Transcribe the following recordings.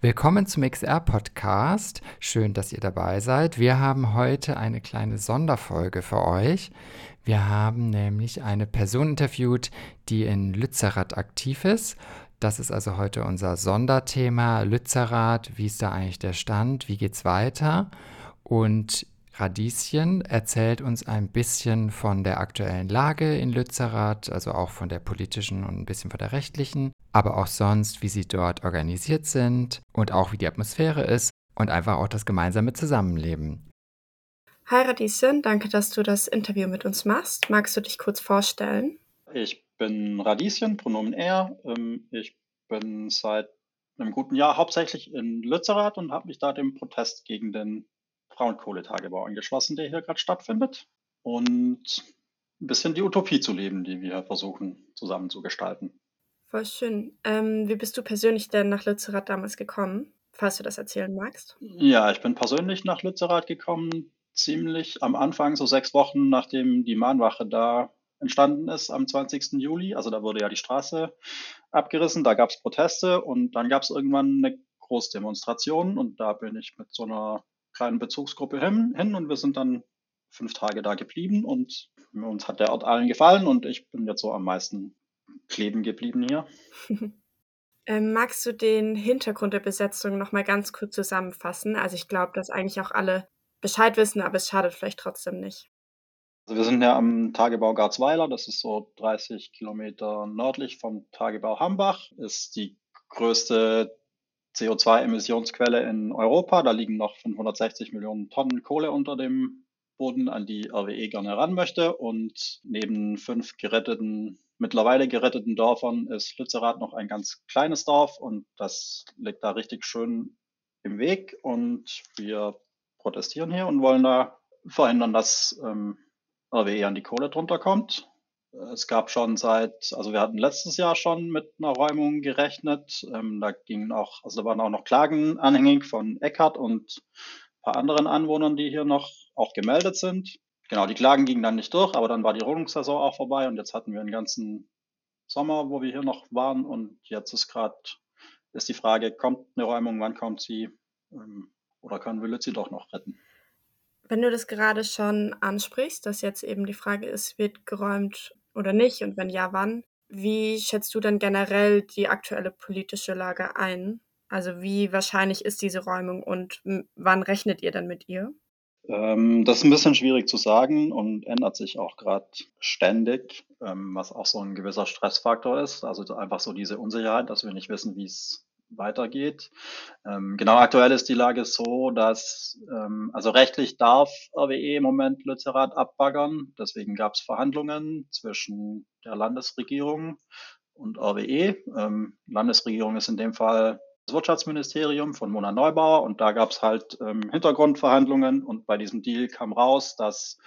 Willkommen zum XR-Podcast. Schön, dass ihr dabei seid. Wir haben heute eine kleine Sonderfolge für euch. Wir haben nämlich eine Person interviewt, die in Lützerath aktiv ist. Das ist also heute unser Sonderthema Lützerath. Wie ist da eigentlich der Stand? Wie geht's weiter? Und Radieschen erzählt uns ein bisschen von der aktuellen Lage in Lützerath, also auch von der politischen und ein bisschen von der rechtlichen, aber auch sonst, wie sie dort organisiert sind und auch wie die Atmosphäre ist und einfach auch das gemeinsame Zusammenleben. Hi Radieschen, danke, dass du das Interview mit uns machst. Magst du dich kurz vorstellen? Ich bin Radieschen, Pronomen er. Ähm, ich bin seit einem guten Jahr hauptsächlich in Lützerath und habe mich da dem Protest gegen den Braunkohletagebau angeschlossen, der hier gerade stattfindet. Und ein bisschen die Utopie zu leben, die wir versuchen zusammen zu gestalten. Voll schön. Ähm, wie bist du persönlich denn nach Lützerath damals gekommen, falls du das erzählen magst? Ja, ich bin persönlich nach Lützerath gekommen, ziemlich am Anfang, so sechs Wochen nachdem die Mahnwache da entstanden ist, am 20. Juli. Also da wurde ja die Straße abgerissen, da gab es Proteste und dann gab es irgendwann eine Großdemonstration und da bin ich mit so einer kleinen Bezugsgruppe hin, hin und wir sind dann fünf Tage da geblieben und uns hat der Ort allen gefallen und ich bin jetzt so am meisten kleben geblieben hier. ähm, magst du den Hintergrund der Besetzung noch mal ganz kurz zusammenfassen? Also ich glaube, dass eigentlich auch alle Bescheid wissen, aber es schadet vielleicht trotzdem nicht. Also wir sind ja am Tagebau Garzweiler, das ist so 30 Kilometer nördlich vom Tagebau Hambach, ist die größte CO2-Emissionsquelle in Europa. Da liegen noch 560 Millionen Tonnen Kohle unter dem Boden, an die RWE gerne ran möchte. Und neben fünf geretteten, mittlerweile geretteten Dörfern ist Lützerath noch ein ganz kleines Dorf und das liegt da richtig schön im Weg. Und wir protestieren hier und wollen da verhindern, dass ähm, RWE an die Kohle drunter kommt. Es gab schon seit, also wir hatten letztes Jahr schon mit einer Räumung gerechnet. Ähm, da gingen auch, also da waren auch noch Klagen anhängig von Eckhardt und ein paar anderen Anwohnern, die hier noch auch gemeldet sind. Genau, die Klagen gingen dann nicht durch, aber dann war die Rodungssaison auch vorbei und jetzt hatten wir einen ganzen Sommer, wo wir hier noch waren und jetzt ist gerade, ist die Frage, kommt eine Räumung, wann kommt sie ähm, oder können wir Lützi doch noch retten? Wenn du das gerade schon ansprichst, dass jetzt eben die Frage ist, wird geräumt oder nicht und wenn ja, wann? Wie schätzt du denn generell die aktuelle politische Lage ein? Also wie wahrscheinlich ist diese Räumung und wann rechnet ihr dann mit ihr? Ähm, das ist ein bisschen schwierig zu sagen und ändert sich auch gerade ständig, ähm, was auch so ein gewisser Stressfaktor ist. Also einfach so diese Unsicherheit, dass wir nicht wissen, wie es weitergeht. Ähm, genau, aktuell ist die Lage so, dass ähm, also rechtlich darf RWE im Moment Lützerath abbaggern. Deswegen gab es Verhandlungen zwischen der Landesregierung und RWE. Ähm, Landesregierung ist in dem Fall das Wirtschaftsministerium von Mona Neubauer und da gab es halt ähm, Hintergrundverhandlungen und bei diesem Deal kam raus, dass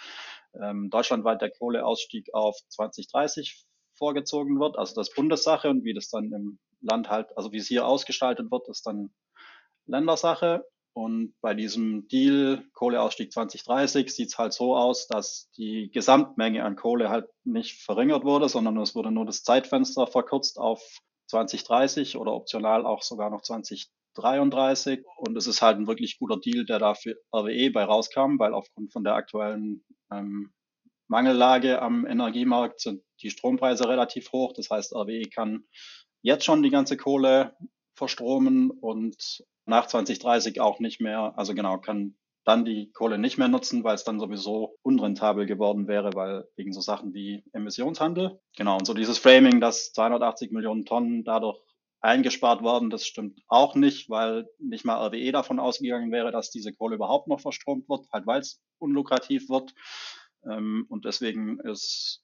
ähm, deutschlandweit der Kohleausstieg auf 2030 vorgezogen wird, also das Bundessache und wie das dann im Land halt, also wie es hier ausgestaltet wird, ist dann Ländersache. Und bei diesem Deal Kohleausstieg 2030 sieht es halt so aus, dass die Gesamtmenge an Kohle halt nicht verringert wurde, sondern es wurde nur das Zeitfenster verkürzt auf 2030 oder optional auch sogar noch 2033. Und es ist halt ein wirklich guter Deal, der da für RWE bei rauskam, weil aufgrund von der aktuellen ähm, Mangellage am Energiemarkt sind die Strompreise relativ hoch. Das heißt, RWE kann jetzt schon die ganze Kohle verstromen und nach 2030 auch nicht mehr, also genau, kann dann die Kohle nicht mehr nutzen, weil es dann sowieso unrentabel geworden wäre, weil wegen so Sachen wie Emissionshandel. Genau, und so dieses Framing, dass 280 Millionen Tonnen dadurch eingespart worden, das stimmt auch nicht, weil nicht mal RWE davon ausgegangen wäre, dass diese Kohle überhaupt noch verstromt wird, halt weil es unlukrativ wird. Ähm, und deswegen ist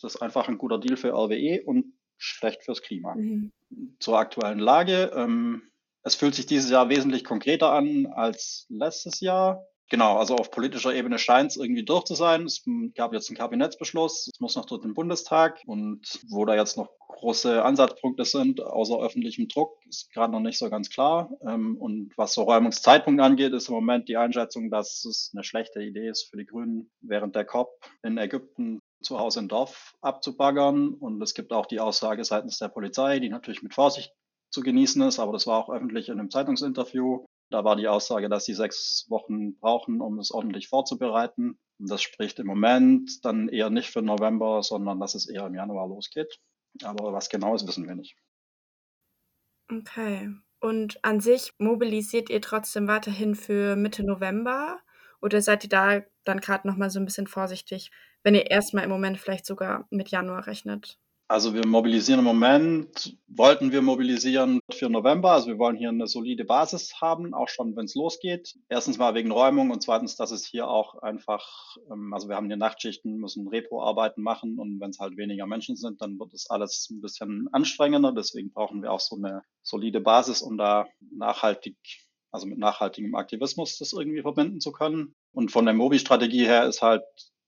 das einfach ein guter Deal für RWE und schlecht fürs Klima. Mhm. Zur aktuellen Lage. Ähm, es fühlt sich dieses Jahr wesentlich konkreter an als letztes Jahr. Genau, also auf politischer Ebene scheint es irgendwie durch zu sein. Es gab jetzt einen Kabinettsbeschluss, es muss noch durch den Bundestag und wo da jetzt noch große Ansatzpunkte sind, außer öffentlichem Druck, ist gerade noch nicht so ganz klar. Ähm, und was so Räumungszeitpunkt angeht, ist im Moment die Einschätzung, dass es eine schlechte Idee ist für die Grünen, während der COP in Ägypten zu Hause im Dorf abzubaggern. Und es gibt auch die Aussage seitens der Polizei, die natürlich mit Vorsicht zu genießen ist, aber das war auch öffentlich in einem Zeitungsinterview. Da war die Aussage, dass sie sechs Wochen brauchen, um es ordentlich vorzubereiten. Und das spricht im Moment dann eher nicht für November, sondern dass es eher im Januar losgeht. Aber was genau ist, wissen wir nicht. Okay. Und an sich mobilisiert ihr trotzdem weiterhin für Mitte November? Oder seid ihr da dann gerade noch mal so ein bisschen vorsichtig, wenn ihr erstmal im Moment vielleicht sogar mit Januar rechnet? Also wir mobilisieren im Moment, wollten wir mobilisieren für November. Also wir wollen hier eine solide Basis haben, auch schon wenn es losgeht. Erstens mal wegen Räumung und zweitens, dass es hier auch einfach, ähm, also wir haben hier Nachtschichten, müssen Repro-Arbeiten machen und wenn es halt weniger Menschen sind, dann wird es alles ein bisschen anstrengender. Deswegen brauchen wir auch so eine solide Basis, um da nachhaltig also mit nachhaltigem Aktivismus das irgendwie verbinden zu können. Und von der Mobi-Strategie her ist halt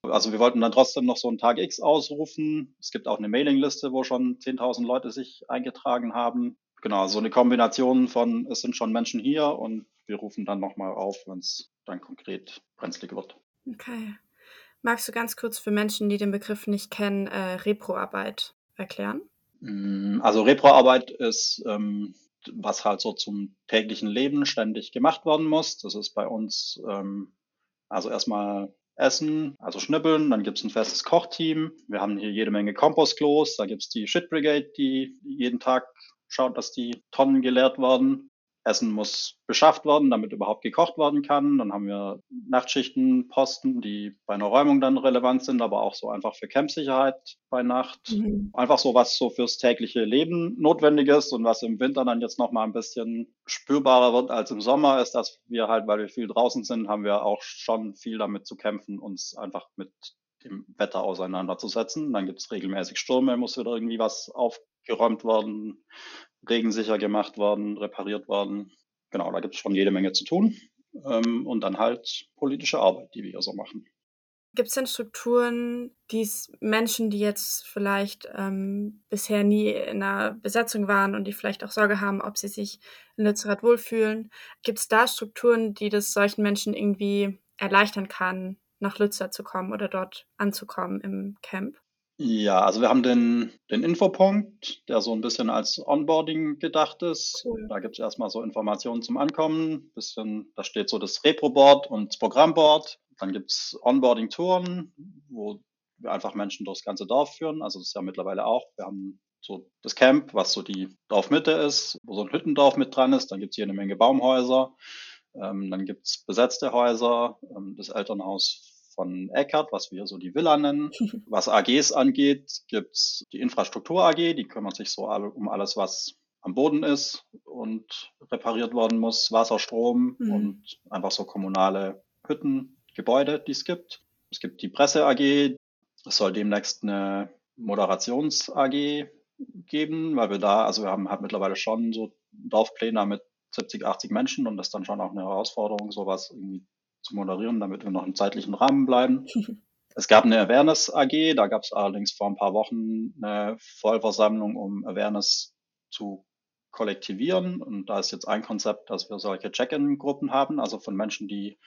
also wir wollten dann trotzdem noch so einen Tag X ausrufen. Es gibt auch eine Mailingliste, wo schon 10.000 Leute sich eingetragen haben. Genau, so eine Kombination von, es sind schon Menschen hier und wir rufen dann nochmal auf, wenn es dann konkret brenzlig wird. Okay. Magst du ganz kurz für Menschen, die den Begriff nicht kennen, äh, Reproarbeit erklären? Mm, also Reproarbeit ist, ähm, was halt so zum täglichen Leben ständig gemacht werden muss. Das ist bei uns ähm, also erstmal Essen, also Schnippeln. Dann gibt es ein festes Kochteam. Wir haben hier jede Menge Kompostklos. Da gibt es die Shit Brigade, die jeden Tag schaut, dass die Tonnen geleert werden. Essen muss beschafft werden, damit überhaupt gekocht werden kann. Dann haben wir Nachtschichten, Posten, die bei einer Räumung dann relevant sind, aber auch so einfach für Campsicherheit bei Nacht. Mhm. Einfach so, was so fürs tägliche Leben notwendig ist und was im Winter dann jetzt nochmal ein bisschen spürbarer wird als im Sommer, ist, dass wir halt, weil wir viel draußen sind, haben wir auch schon viel damit zu kämpfen, uns einfach mit dem Wetter auseinanderzusetzen. Dann gibt es regelmäßig Stürme, muss wieder irgendwie was aufgeräumt werden regensicher gemacht worden, repariert worden. Genau, da gibt es schon jede Menge zu tun. Ähm, und dann halt politische Arbeit, die wir hier so machen. Gibt es denn Strukturen, die Menschen, die jetzt vielleicht ähm, bisher nie in einer Besetzung waren und die vielleicht auch Sorge haben, ob sie sich in Lützerath wohlfühlen, gibt es da Strukturen, die das solchen Menschen irgendwie erleichtern kann, nach Lützer zu kommen oder dort anzukommen im Camp? Ja, also wir haben den, den Infopunkt, der so ein bisschen als Onboarding gedacht ist. Cool. Da gibt es erstmal so Informationen zum Ankommen, bisschen, da steht so das Repro-Board und das Programmboard. Dann gibt es Onboarding-Touren, wo wir einfach Menschen durchs ganze Dorf führen. Also das ist ja mittlerweile auch. Wir haben so das Camp, was so die Dorfmitte ist, wo so ein Hüttendorf mit dran ist. Dann gibt es hier eine Menge Baumhäuser. Ähm, dann gibt es besetzte Häuser, ähm, das Elternhaus von Eckert, was wir so die Villa nennen. Was AGs angeht, gibt's die Infrastruktur AG, die kümmert sich so um alles, was am Boden ist und repariert worden muss, Wasser, Strom mhm. und einfach so kommunale Hütten, Gebäude, die es gibt. Es gibt die Presse AG, es soll demnächst eine Moderations AG geben, weil wir da, also wir haben halt mittlerweile schon so Dorfpläne mit 70, 80 Menschen und das ist dann schon auch eine Herausforderung, sowas irgendwie zu moderieren, damit wir noch im zeitlichen Rahmen bleiben. es gab eine Awareness AG, da gab es allerdings vor ein paar Wochen eine Vollversammlung, um Awareness zu kollektivieren. Und da ist jetzt ein Konzept, dass wir solche Check-in-Gruppen haben, also von Menschen, die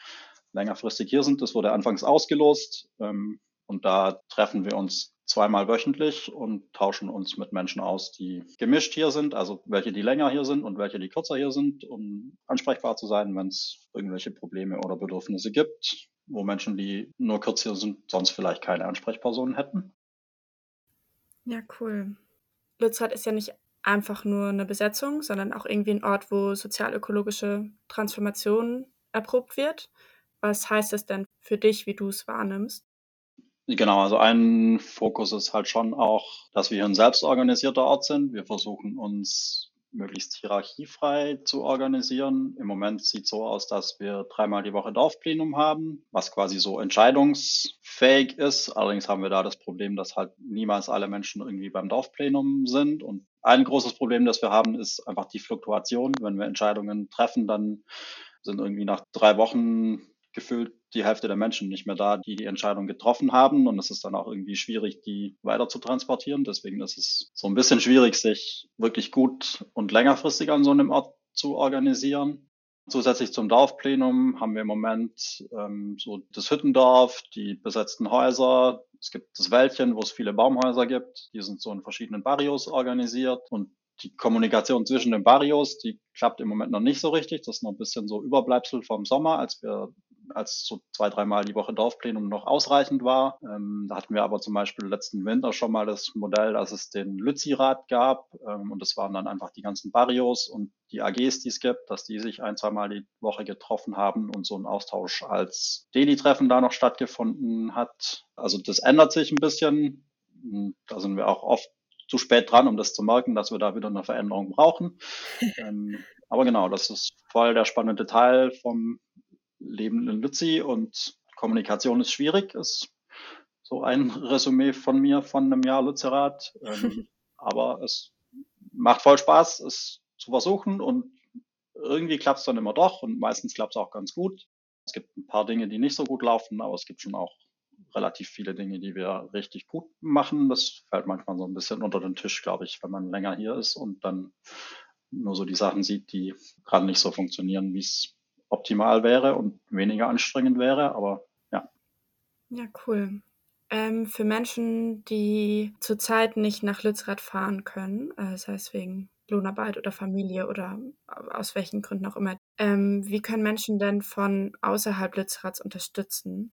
längerfristig hier sind. Das wurde anfangs ausgelost. Ähm, und da treffen wir uns zweimal wöchentlich und tauschen uns mit Menschen aus, die gemischt hier sind, also welche, die länger hier sind und welche, die kürzer hier sind, um ansprechbar zu sein, wenn es irgendwelche Probleme oder Bedürfnisse gibt, wo Menschen, die nur kurz hier sind, sonst vielleicht keine Ansprechpersonen hätten. Ja, cool. Lützerath ist ja nicht einfach nur eine Besetzung, sondern auch irgendwie ein Ort, wo sozialökologische Transformation erprobt wird. Was heißt das denn für dich, wie du es wahrnimmst? Genau, also ein Fokus ist halt schon auch, dass wir hier ein selbstorganisierter Ort sind. Wir versuchen uns möglichst hierarchiefrei zu organisieren. Im Moment sieht es so aus, dass wir dreimal die Woche Dorfplenum haben, was quasi so entscheidungsfähig ist. Allerdings haben wir da das Problem, dass halt niemals alle Menschen irgendwie beim Dorfplenum sind. Und ein großes Problem, das wir haben, ist einfach die Fluktuation. Wenn wir Entscheidungen treffen, dann sind irgendwie nach drei Wochen gefühlt die Hälfte der Menschen nicht mehr da, die die Entscheidung getroffen haben. Und es ist dann auch irgendwie schwierig, die weiter zu transportieren. Deswegen ist es so ein bisschen schwierig, sich wirklich gut und längerfristig an so einem Ort zu organisieren. Zusätzlich zum Dorfplenum haben wir im Moment ähm, so das Hüttendorf, die besetzten Häuser. Es gibt das Wäldchen, wo es viele Baumhäuser gibt. Die sind so in verschiedenen Barrios organisiert. Und die Kommunikation zwischen den Barrios, die klappt im Moment noch nicht so richtig. Das ist noch ein bisschen so Überbleibsel vom Sommer, als wir als so zwei, dreimal die Woche Dorfplenum noch ausreichend war. Ähm, da hatten wir aber zum Beispiel letzten Winter schon mal das Modell, dass es den Lützi-Rat gab ähm, und das waren dann einfach die ganzen Barrios und die AGs, die es gibt, dass die sich ein, zweimal die Woche getroffen haben und so ein Austausch als Daily-Treffen da noch stattgefunden hat. Also das ändert sich ein bisschen. Da sind wir auch oft zu spät dran, um das zu merken, dass wir da wieder eine Veränderung brauchen. ähm, aber genau, das ist voll der spannende Teil vom Leben in Lützi und Kommunikation ist schwierig, ist so ein Resümee von mir von einem Jahr Lützerath. Ähm, aber es macht voll Spaß, es zu versuchen und irgendwie klappt es dann immer doch und meistens klappt es auch ganz gut. Es gibt ein paar Dinge, die nicht so gut laufen, aber es gibt schon auch relativ viele Dinge, die wir richtig gut machen. Das fällt manchmal so ein bisschen unter den Tisch, glaube ich, wenn man länger hier ist und dann nur so die Sachen sieht, die gerade nicht so funktionieren, wie es optimal wäre und weniger anstrengend wäre. Aber ja. Ja, cool. Ähm, für Menschen, die zurzeit nicht nach Lützerath fahren können, äh, das heißt wegen Lohnarbeit oder Familie oder aus welchen Gründen auch immer, ähm, wie können Menschen denn von außerhalb Lützeraths unterstützen?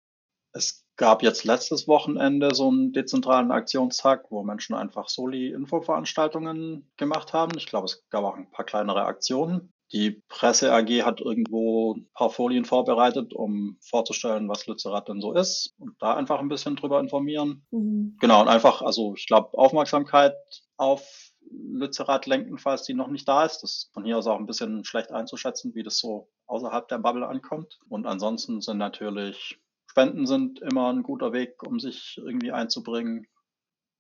Es gab jetzt letztes Wochenende so einen dezentralen Aktionstag, wo Menschen einfach Soli-Infoveranstaltungen gemacht haben. Ich glaube, es gab auch ein paar kleinere Aktionen. Die Presse AG hat irgendwo ein paar Folien vorbereitet, um vorzustellen, was Lützerath denn so ist und da einfach ein bisschen drüber informieren. Mhm. Genau, und einfach, also ich glaube, Aufmerksamkeit auf Lützerath lenken, falls die noch nicht da ist. Das ist von hier aus auch ein bisschen schlecht einzuschätzen, wie das so außerhalb der Bubble ankommt. Und ansonsten sind natürlich Spenden sind immer ein guter Weg, um sich irgendwie einzubringen.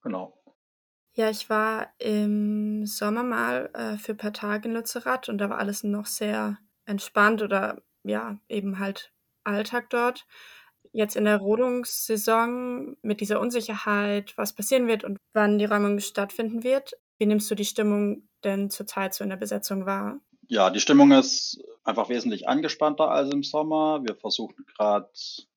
Genau. Ja, ich war im Sommer mal äh, für ein paar Tage in Lützerath und da war alles noch sehr entspannt oder ja, eben halt Alltag dort. Jetzt in der Rodungssaison mit dieser Unsicherheit, was passieren wird und wann die Räumung stattfinden wird, wie nimmst du die Stimmung denn zurzeit so in der Besetzung wahr? Ja, die Stimmung ist einfach wesentlich angespannter als im Sommer. Wir versuchen gerade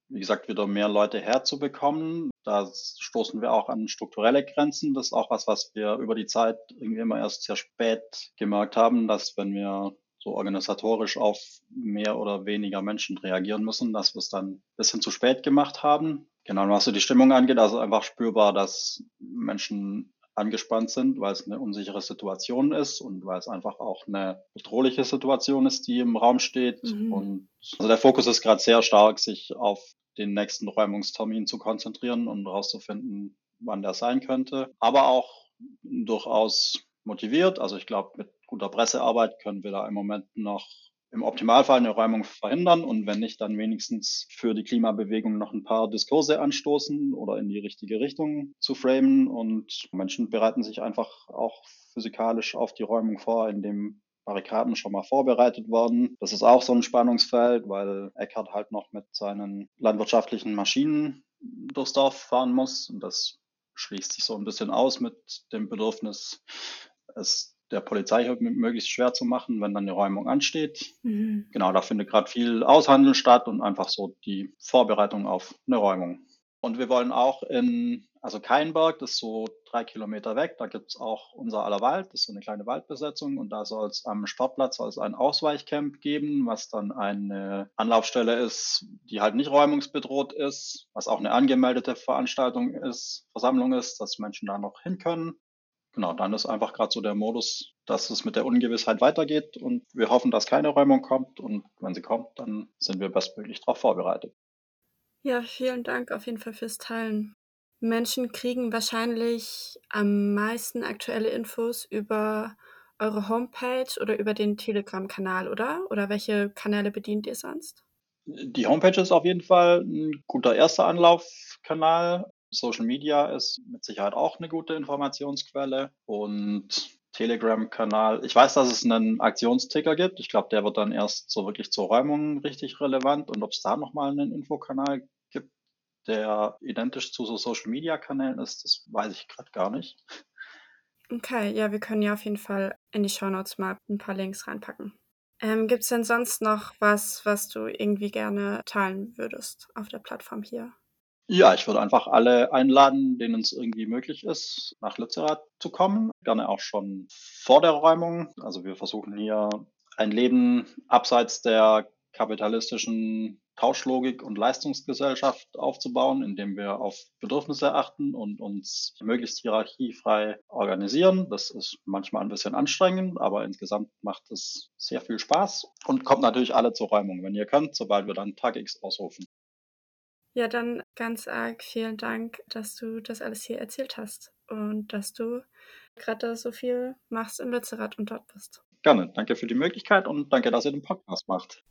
wie gesagt, wieder mehr Leute herzubekommen. Da stoßen wir auch an strukturelle Grenzen. Das ist auch was, was wir über die Zeit irgendwie immer erst sehr spät gemerkt haben, dass wenn wir so organisatorisch auf mehr oder weniger Menschen reagieren müssen, dass wir es dann ein bisschen zu spät gemacht haben. Genau, was so die Stimmung angeht, also einfach spürbar, dass Menschen angespannt sind, weil es eine unsichere Situation ist und weil es einfach auch eine bedrohliche Situation ist, die im Raum steht. Mhm. Und also der Fokus ist gerade sehr stark, sich auf den nächsten Räumungstermin zu konzentrieren und herauszufinden, wann der sein könnte. Aber auch durchaus motiviert. Also ich glaube, mit guter Pressearbeit können wir da im Moment noch im Optimalfall eine Räumung verhindern und wenn nicht, dann wenigstens für die Klimabewegung noch ein paar Diskurse anstoßen oder in die richtige Richtung zu framen. Und Menschen bereiten sich einfach auch physikalisch auf die Räumung vor, indem Barrikaden schon mal vorbereitet worden. Das ist auch so ein Spannungsfeld, weil Eckhardt halt noch mit seinen landwirtschaftlichen Maschinen durchs Dorf fahren muss. Und das schließt sich so ein bisschen aus mit dem Bedürfnis, es der Polizei möglichst schwer zu machen, wenn dann eine Räumung ansteht. Mhm. Genau, da findet gerade viel Aushandeln statt und einfach so die Vorbereitung auf eine Räumung. Und wir wollen auch in, also Keinberg, das ist so drei Kilometer weg, da gibt es auch unser aller Wald, das ist so eine kleine Waldbesetzung und da soll es am Sportplatz ein Ausweichcamp geben, was dann eine Anlaufstelle ist, die halt nicht räumungsbedroht ist, was auch eine angemeldete Veranstaltung ist, Versammlung ist, dass Menschen da noch hin können. Genau, dann ist einfach gerade so der Modus, dass es mit der Ungewissheit weitergeht und wir hoffen, dass keine Räumung kommt und wenn sie kommt, dann sind wir bestmöglich darauf vorbereitet. Ja, vielen Dank auf jeden Fall fürs Teilen. Menschen kriegen wahrscheinlich am meisten aktuelle Infos über eure Homepage oder über den Telegram-Kanal, oder? Oder welche Kanäle bedient ihr sonst? Die Homepage ist auf jeden Fall ein guter erster Anlaufkanal. Social Media ist mit Sicherheit auch eine gute Informationsquelle und Telegram-Kanal. Ich weiß, dass es einen Aktionsticker gibt. Ich glaube, der wird dann erst so wirklich zur Räumung richtig relevant. Und ob es da nochmal einen Infokanal gibt, der identisch zu so Social-Media-Kanälen ist, das weiß ich gerade gar nicht. Okay, ja, wir können ja auf jeden Fall in die Show Notes mal ein paar Links reinpacken. Ähm, gibt es denn sonst noch was, was du irgendwie gerne teilen würdest auf der Plattform hier? Ja, ich würde einfach alle einladen, denen es irgendwie möglich ist, nach Lützerath zu kommen. Gerne auch schon vor der Räumung. Also wir versuchen hier ein Leben abseits der kapitalistischen Tauschlogik und Leistungsgesellschaft aufzubauen, indem wir auf Bedürfnisse achten und uns möglichst hierarchiefrei organisieren. Das ist manchmal ein bisschen anstrengend, aber insgesamt macht es sehr viel Spaß und kommt natürlich alle zur Räumung, wenn ihr könnt, sobald wir dann Tag X ausrufen. Ja, dann ganz arg vielen Dank, dass du das alles hier erzählt hast und dass du gerade so viel machst in Lützerath und dort bist. Gerne. Danke für die Möglichkeit und danke, dass ihr den Podcast macht.